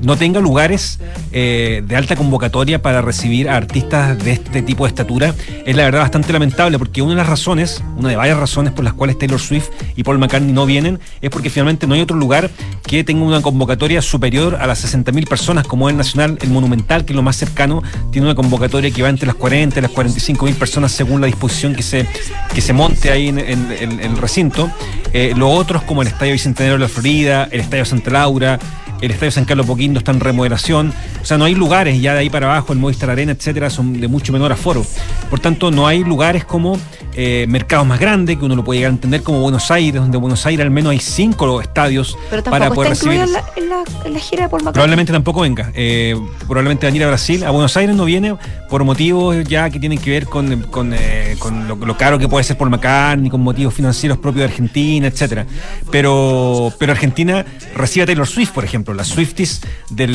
no tenga lugares de alta convocatoria para recibir a artistas de este tipo de estatura. Es la verdad bastante lamentable porque una de las razones, una de varias razones por las cuales Taylor Swift y Paul McCartney no vienen, es porque finalmente no hay otro lugar que tenga una convocatoria superior a las 60.000 personas como el Nacional, el Monumental, que es lo más cercano, tiene una convocatoria que va entre las 40 y las 45.000 personas según la disposición que se, que se monte ahí en el recinto. Eh, los otros como el Estadio Bicentenario de la Florida, el Estadio Santa Laura, el Estadio San Carlos Poquindo está en remodelación. O sea, no hay lugares ya de ahí para abajo, el Movistar Arena, etcétera, son de mucho menor aforo. Por tanto, no hay lugares como eh, mercados más grandes, que uno lo puede llegar a entender como Buenos Aires, donde en Buenos Aires al menos hay cinco estadios Pero para poder está recibir. en la, en, la, en la gira de Paul McCartney. Probablemente tampoco venga. Eh, probablemente van a ir a Brasil. A Buenos Aires no viene por motivos ya que tienen que ver con, con, eh, con lo, lo caro que puede ser por McCartney, con motivos financieros propios de Argentina, etcétera. Pero, pero Argentina recibe a Taylor Swift, por ejemplo. Las Swifties de,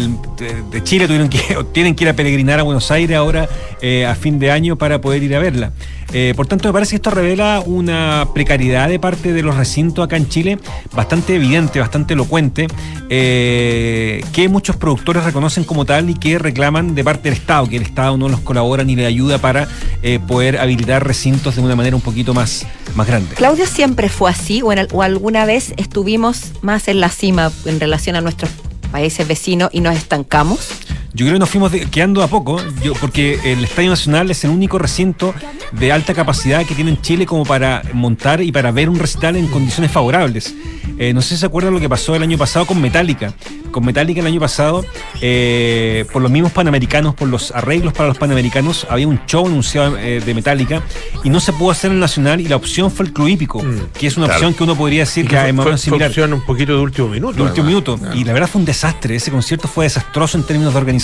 Chile tienen que ir a peregrinar a Buenos Aires ahora eh, a fin de año para poder ir a verla. Eh, por tanto, me parece que esto revela una precariedad de parte de los recintos acá en Chile bastante evidente, bastante elocuente, eh, que muchos productores reconocen como tal y que reclaman de parte del Estado, que el Estado no los colabora ni le ayuda para eh, poder habilitar recintos de una manera un poquito más, más grande. Claudio siempre fue así o, o alguna vez estuvimos más en la cima en relación a nuestros países vecinos y nos estancamos. Yo creo que nos fuimos de- quedando a poco, yo- porque el Estadio Nacional es el único recinto de alta capacidad que tiene en Chile como para montar y para ver un recital en condiciones favorables. Eh, no sé si se acuerdan lo que pasó el año pasado con Metallica. Con Metallica el año pasado, eh, por los mismos panamericanos, por los arreglos para los panamericanos, había un show anunciado eh, de Metallica y no se pudo hacer en el Nacional y la opción fue el Club Hípico, que es una claro. opción que uno podría decir que es más menos fue- similar. opción un poquito de último minuto. De último minuto. Y la verdad fue un desastre. Ese concierto fue desastroso en términos de organización,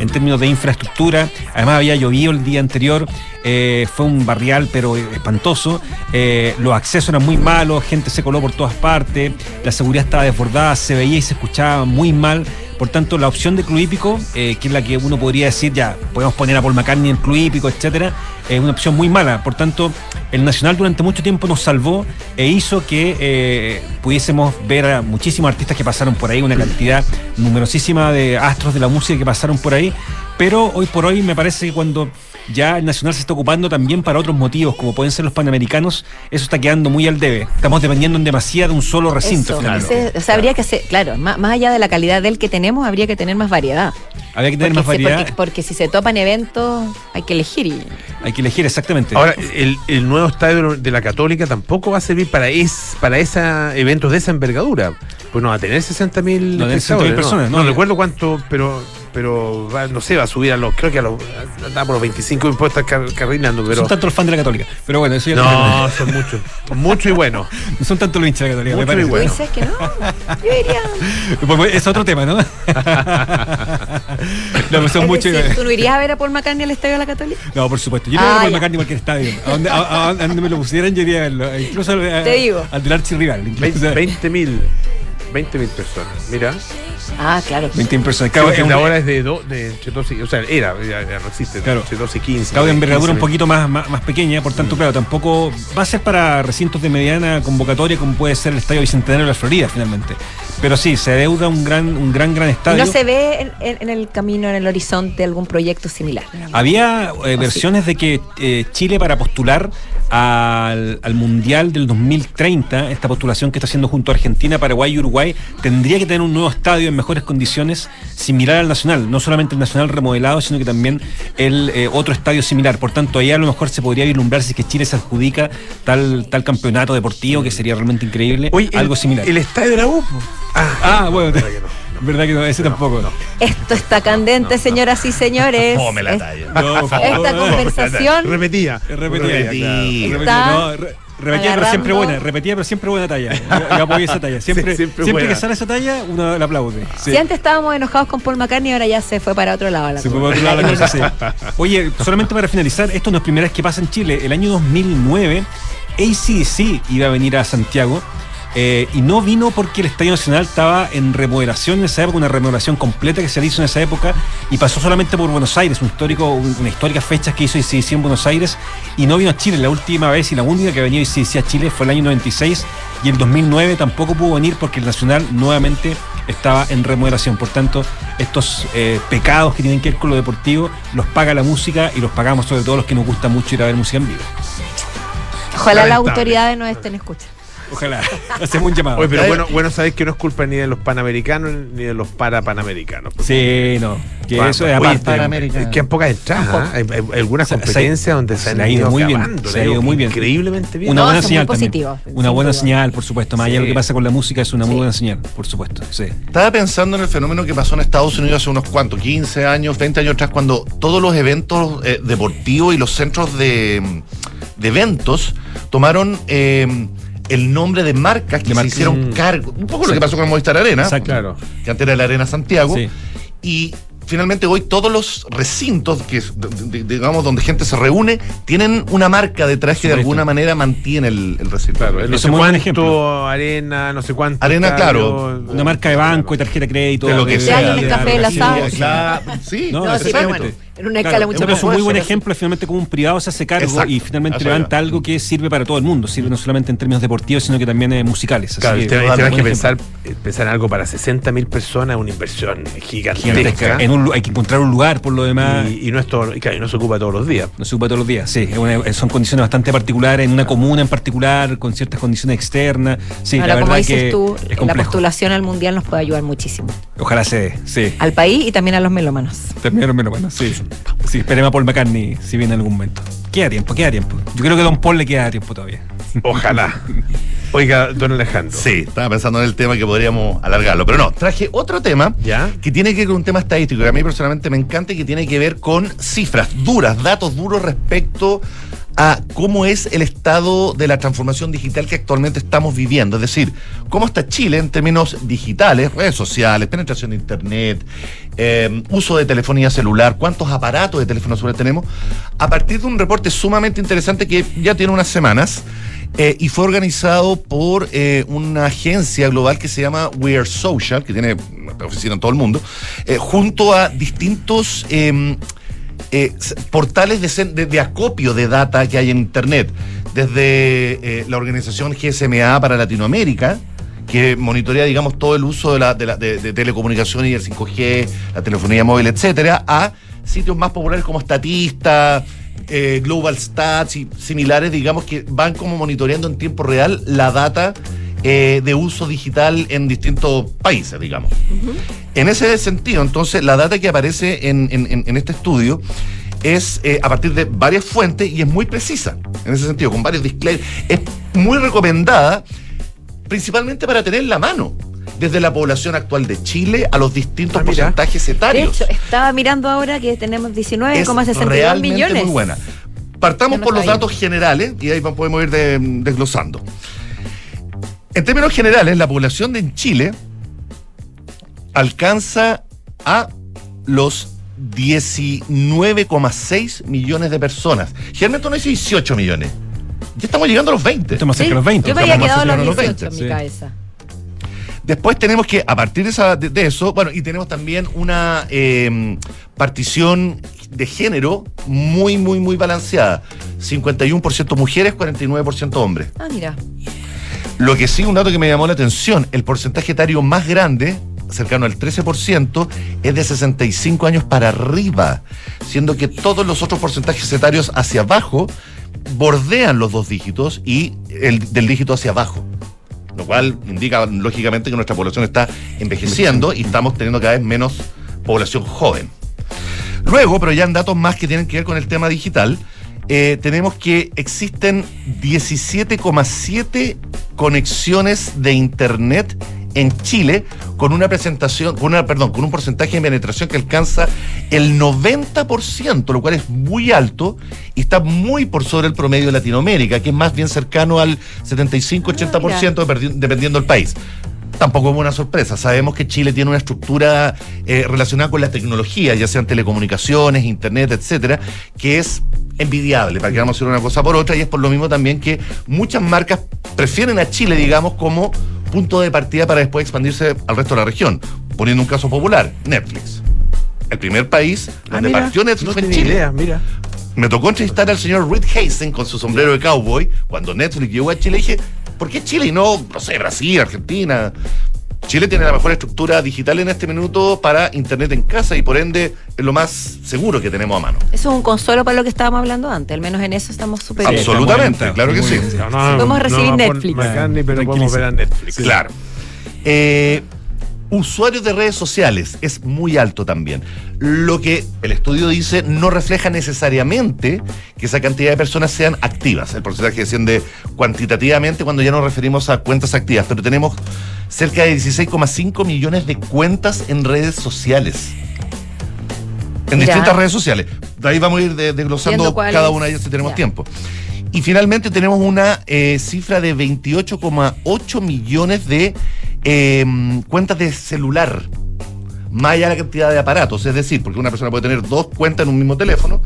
en términos de infraestructura. Además había llovido el día anterior. eh, fue un barrial, pero espantoso. Eh, los accesos eran muy malos, gente se coló por todas partes, la seguridad estaba desbordada, se veía y se escuchaba muy mal. Por tanto, la opción de Club Hípico, eh, que es la que uno podría decir, ya, podemos poner a Paul McCartney en Club Hípico, etcétera, es una opción muy mala. Por tanto, el Nacional durante mucho tiempo nos salvó e hizo que eh, pudiésemos ver a muchísimos artistas que pasaron por ahí, una cantidad numerosísima de astros de la música que pasaron por ahí. Pero hoy por hoy me parece que cuando ya el Nacional se está ocupando también para otros motivos, como pueden ser los panamericanos, eso está quedando muy al debe. Estamos dependiendo en demasía de un solo recinto. Eso, finalmente. ese- o sea, habría que hacer, claro, más, más allá de la calidad del que tenemos, habría que tener más variedad. Había que tener Porque más si- variedad. porque, porque si se topan eventos, hay que elegir. Y, Hay que elegir exactamente. Ahora, el, el nuevo estadio de la Católica tampoco va a servir para es, para esa, eventos de esa envergadura. Pues no va a tener 60 mil No, de 60.000 personas, no, ¿no? no recuerdo cuánto, pero pero va- no sé, va a subir a los, creo que a los, por los 25 impuestos car- carrilando, pero. son tanto los fans de la Católica. Pero bueno, eso ya No, son muchos. Mucho y bueno. No son tanto los hinchas de la Católica, me Mucho y parece. bueno. ¿Tú dices que no? Yo. Pues, pues, es otro tema, ¿no? no, son Es muchos. decir, ¿Tú no irías a ver a Paul McCartney al Estadio de la Católica? No, por supuesto. Yo no Ah, iría por ya. McCartney en cualquier estadio. A donde, a- a- a donde me lo pusieran, yo iría a verlo. Incluso al, a- Te digo. al del archirrival. incluso. 20 mil. 20 mil personas. Mira. Ah, claro. 20 personas. Claro, un- ahora es de, do- de entre 12 y- o sea, era, ya, existe, Claro. entre 12 y 15. Claro, de envergadura un 15.000. poquito más, más, más pequeña, por tanto, claro, tampoco va a ser para recintos de mediana convocatoria como puede ser el Estadio Bicentenario de la Florida, finalmente. Pero sí, se adeuda un gran, un gran, gran ¿Y estadio. no se ve en, en- en el camino, en el horizonte, algún proyecto similar? Había eh, versiones de que eh, Chile para postular al, al Mundial del 2030, esta postulación que está haciendo junto a Argentina, Paraguay y Uruguay, tendría que tener un nuevo estadio en mejores condiciones, similar al Nacional. No solamente el Nacional remodelado, sino que también el eh, otro estadio similar. Por tanto, ahí a lo mejor se podría vislumbrar si es que Chile se adjudica tal, tal campeonato deportivo, que sería realmente increíble. Oye, el- algo similar. El estadio de la U. ah, bueno, verdad que no. verdad que no, ese tampoco. Esto está candente, señoras y señores. Fome la talla. No, Esta conversación Repetía. Repetía, Repetía. claro. Está Repetía, repetía, pero siempre agarrando- buena. Repetía, pero siempre buena talla. Yo, yo apoyo esa talla. Siempre, Sí, siempre que sale esa talla, uno la aplaude. Sí. Si antes estábamos enojados con Paul McCartney, ahora ya se fue para otro lado. la Se fue cosa. por otro lado la cosa, sí. Oye, solamente para finalizar, esto no es primera vez que pasa en Chile. El año 2009, ACDC iba a venir a Santiago. Eh, y no vino porque el Estadio Nacional estaba en remodelación en esa época, una remodelación completa que se le hizo en esa época y pasó solamente por Buenos Aires, un histórico, un- una histórica fecha que hizo ACDC en Buenos Aires y no vino a Chile. La última vez y la única que venía ACDC a Chile fue el año 96 y el 2009 tampoco pudo venir porque el Nacional nuevamente estaba en remodelación. Por tanto, estos eh, pecados que tienen que ver con lo deportivo los paga la música y los pagamos sobre todo los que nos gusta mucho ir a ver música en vivo. Ojalá las autoridades nos estén escuchando. Ojalá. Hacemos un llamado. Oye, pero bueno, bueno sabéis que no es culpa ni de los panamericanos ni de los parapanamericanos. Sí, no. Que Va- eso es oye, aparte. Panamericano. Que han pocas entradas. ¿ah? Hay, hay algunas Se- se- competencias donde se, se han ha ido ido muy bien, se ha ido muy bien. Increíblemente bien. Una No, buena señal Una buena duda. señal, por supuesto. Más allá de lo que pasa con la música, es una muy Sí. buena señal, por supuesto. Sí. Estaba pensando en el fenómeno que pasó en Estados Unidos hace unos cuantos, 15 años, 20 años atrás, cuando todos los eventos eh, deportivos y los centros de, de eventos tomaron eh, el nombre de marcas que De se marcas. hicieron Mm. cargo. Un poco lo que pasó con Movistar Arena, Exacto. Claro. que antes era la Arena Santiago. Sí. Y finalmente hoy todos los recintos que es, de- de- digamos donde gente se reúne tienen una marca detrás que de alguna manera mantiene el, el recinto. Claro, no Eso sé es muy buen cuánto arena, no sé cuánto. Arena, claro. Una marca de banco, de tarjeta de crédito. De lo que de- sea. alguien el café, el Sí, asado. Claro, sí, No, No, sí, pero exactamente. bueno, en una Claro, escala mucho pero más es un muy buen ejemplo, finalmente, como un privado se hace cargo Exacto. y finalmente levanta algo que sirve para todo el mundo. Sirve no solamente en términos deportivos, sino que también eh, musicales. Así Claro, el tema, es que pensar, eh, pensar en algo para 60 mil personas es una inversión gigantesca. Gigantesca. En un lu- hay que encontrar un lugar por lo demás. Y, y no, es todo- y claro, no se ocupa todos los días. No se ocupa todos los días, sí. es una- son condiciones bastante particulares, en una comuna en particular, con ciertas condiciones externas. Sí, Ahora, la como verdad dices que tú, la postulación al mundial nos puede ayudar muchísimo. Ojalá se dé, sí. Al país y también a los melómanos. Terminaron menos bueno, sí. Sí, esperemos a Paul McCartney si viene en algún momento. Queda tiempo, queda tiempo. Yo creo que a Don Paul le queda tiempo todavía. Ojalá. Oiga, don Alejandro. Sí, estaba pensando en el tema que podríamos alargarlo. Pero no, traje otro tema ¿Ya? que tiene que ver con un tema estadístico que a mí personalmente me encanta y que tiene que ver con cifras duras, datos duros respecto a cómo es el estado de la transformación digital que actualmente estamos viviendo. Es decir, cómo está Chile en términos digitales, redes sociales, penetración de Internet, eh, uso de telefonía celular, cuántos aparatos de teléfono celular tenemos, a partir de un reporte sumamente interesante que ya tiene unas semanas. eh, y fue organizado por eh, una agencia global que se llama We Are Social, que tiene oficina en todo el mundo, junto a distintos eh, portales de, de- acopio de data que hay en Internet, desde eh, la organización GSMA para Latinoamérica, que monitorea, digamos, todo el uso de, la, de, la- de telecomunicaciones y el 5G, la telefonía móvil, etcétera, a sitios más populares como Statista, eh, Global Stats y similares, digamos, que van como monitoreando en tiempo real la data eh, de uso digital en distintos países, digamos. En ese sentido, entonces, la data que aparece en, en- en- en este estudio es eh, a partir de varias fuentes y es muy precisa, en ese sentido, con varios disclaimers. Es muy recomendada, principalmente para tener la mano, desde la población actual de Chile a los distintos Ah, porcentajes De etarios. hecho, estaba mirando ahora que tenemos es 19,62 realmente millones. muy buena. Partamos no por los sabía. datos generales y ahí podemos ir de- desglosando. En términos generales, la población de en Chile alcanza a los 19,6 millones de personas. Generalmente uno dice 18 millones. Ya estamos llegando a los 20. Estamos cerca de los 20. yo me había quedado a cerca los de 18 en mi sí. cabeza. Después tenemos que, a partir de, esa- de- de eso, bueno, y tenemos también una eh, partición de género muy, muy, muy balanceada. 51% mujeres, 49% hombres. Ah, mira. Lo que sí, un dato que me llamó la atención, el porcentaje etario más grande, cercano al 13%, es de 65 años para arriba, siendo que todos los otros porcentajes etarios hacia abajo bordean los dos dígitos y el del dígito hacia abajo. Lo cual indica, lógicamente, que nuestra población está envejeciendo y estamos teniendo cada vez menos población joven. Luego, pero ya en datos más que tienen que ver con el tema digital, eh, tenemos que existen 17,7 conexiones de internet en Chile con una presentación, con una, perdón, con un porcentaje de penetración que alcanza el 90%, lo cual es muy alto y está muy por sobre el promedio de Latinoamérica, que es más bien cercano al 75-80% dependi- dependiendo del país. Tampoco es una sorpresa. Sabemos que Chile tiene una estructura eh, relacionada con la tecnología, ya sean telecomunicaciones, internet, etcétera, que es envidiable, para que vamos a hacer una cosa por otra, y es por lo mismo también que muchas marcas prefieren a Chile, digamos, como punto de partida para después expandirse al resto de la región. Poniendo un caso popular, Netflix. El primer país Ah, donde mira, partió Netflix no fue en Chile. idea, mira. Me tocó entrevistar al señor Reed Hastings con su sombrero de cowboy cuando Netflix llegó a Chile. Y dije, ¿por qué Chile y no, no sé, Brasil, Argentina? Chile tiene la mejor estructura digital en este minuto para Internet en casa y por ende es lo más seguro que tenemos a mano. Eso es un consuelo para lo que estábamos hablando antes. Al menos en eso estamos súper. Absolutamente, claro que sí. No, Podemos recibir no, Netflix. McCartney, pero podemos ver a Netflix. Claro. Eh, usuarios de redes sociales es muy alto también. Lo que el estudio dice no refleja necesariamente que esa cantidad de personas sean activas. El porcentaje desciende cuantitativamente cuando ya nos referimos a cuentas activas, pero tenemos cerca de 16,5 millones de cuentas en redes sociales. En Mira. distintas redes sociales. De ahí vamos a ir de- desglosando cada una de ellas si tenemos Ya. tiempo. Y finalmente tenemos una eh, cifra de 28,8 millones de eh, cuentas de celular. más allá de la cantidad de aparatos. Es decir, porque una persona puede tener dos cuentas en un mismo teléfono,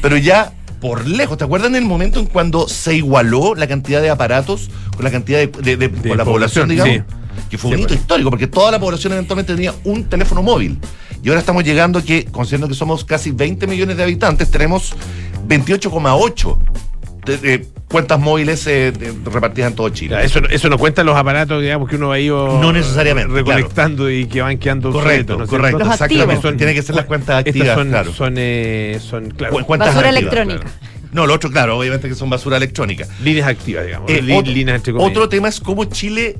pero ya por lejos. ¿Te acuerdas en el momento en cuando se igualó la cantidad de aparatos con la cantidad de, de- de- con la población, población, digamos? sí. Que fue un Sí, hito pues. histórico, porque toda la población eventualmente tenía un teléfono móvil. Y ahora estamos llegando que, considerando que somos casi 20 millones de habitantes, tenemos 28,8 de- de cuentas móviles eh, de- repartidas en todo Chile. Ya, Eso, eso no cuenta los aparatos, digamos, que uno ha ido No necesariamente, recolectando y que van quedando Correcto, obsoletos, ¿no es correcto? Los exactamente. activos. Tiene que ser las cuentas Estas activas, son, claro. son, eh, son claro, Cu- cuentas Basura activas, electrónica. claro. No, lo otro, claro, obviamente que son basura electrónica. líneas activas, digamos. Eh, líneas entre comillas. otro tema es cómo Chile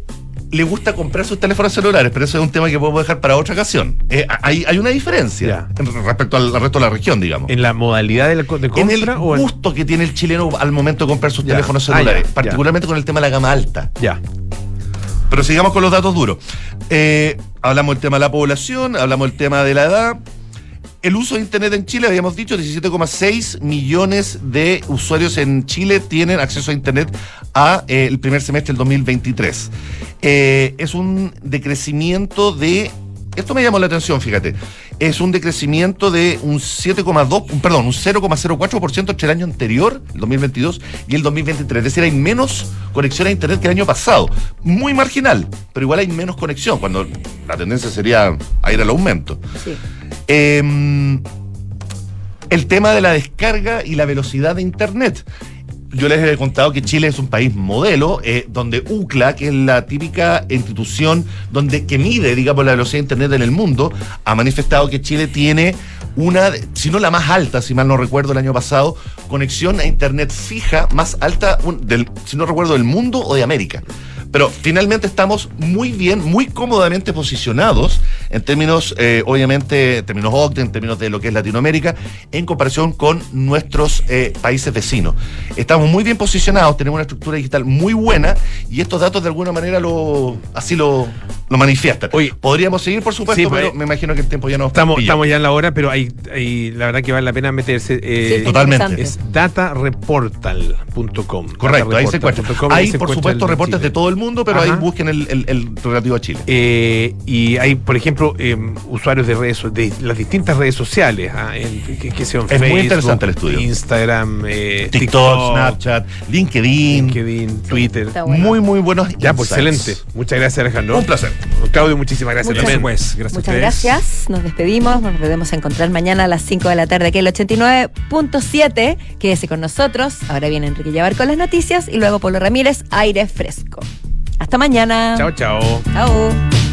le gusta comprar sus teléfonos celulares, pero eso es un tema que podemos dejar para otra ocasión. Eh, hay, hay una diferencia en- respecto al, al resto de la región, digamos. ¿En la modalidad de, la de compra En el o en- gusto que tiene el chileno al momento de comprar sus teléfonos Ah, celulares, particularmente con el tema de la gama alta. Ya. Pero sigamos con los datos duros. Eh, hablamos del tema de la población, hablamos del tema de la edad. El uso de Internet en Chile, habíamos dicho, 17,6 millones de usuarios en Chile tienen acceso a Internet a eh, el primer semestre del 2023. Eh, es un decrecimiento de... Esto me llamó la atención, fíjate. Es un decrecimiento de un 7,2, un- perdón, un 0,04% entre el año anterior, el 2022, y el 2023. Es decir, hay menos conexión a Internet que el año pasado. Muy marginal, pero igual hay menos conexión, cuando la tendencia sería a ir al aumento. Sí. Eh, el tema de la descarga y la velocidad de Internet. Yo les he contado que Chile es un país modelo, eh, donde UCLA, que es la típica institución donde, que mide, digamos, la velocidad de Internet en el mundo, ha manifestado que Chile tiene una, si no la más alta, si mal no recuerdo, el año pasado, conexión a Internet fija más alta, del, si no recuerdo, del mundo o de América. Pero finalmente estamos muy bien, muy cómodamente posicionados en términos, eh, obviamente, en términos OCDE, en términos de lo que es Latinoamérica, en comparación con nuestros eh, países vecinos. Estamos muy bien posicionados, tenemos una estructura digital muy buena y estos datos de alguna manera lo, así lo, lo manifiestan. Podríamos seguir, por supuesto, Sí, pero pues, me imagino que el tiempo ya nos Estamos, pilla. estamos ya en la hora, pero hay, hay- la verdad que vale la pena meterse. eh, Sí, Totalmente. Es datareportal.com. Correcto, ahí se encuentra. Hay, por supuesto, reportes de todo el mundo, pero ahí busquen el, el- el relativo a Chile. Eh, y hay, por ejemplo, eh, usuarios de redes de las distintas redes sociales, ah, en, que, que sean Es muy Facebook, interesante el estudio. Instagram, eh, TikTok, Snapchat, LinkedIn, LinkedIn, Twitter. Bueno. Muy, muy buenos. Ya, pues excelente. Muchas gracias, Alejandro. Un placer. Claudio, muchísimas gracias Muchas también. Pues, gracias Muchas gracias. Nos despedimos. Nos volvemos a encontrar mañana a las 5 de la tarde aquí en el 89.7. Quédese con nosotros. Ahora viene Enrique Llevar con las noticias y luego Polo Ramírez, aire fresco. Hasta mañana. Chao, chao. Chao.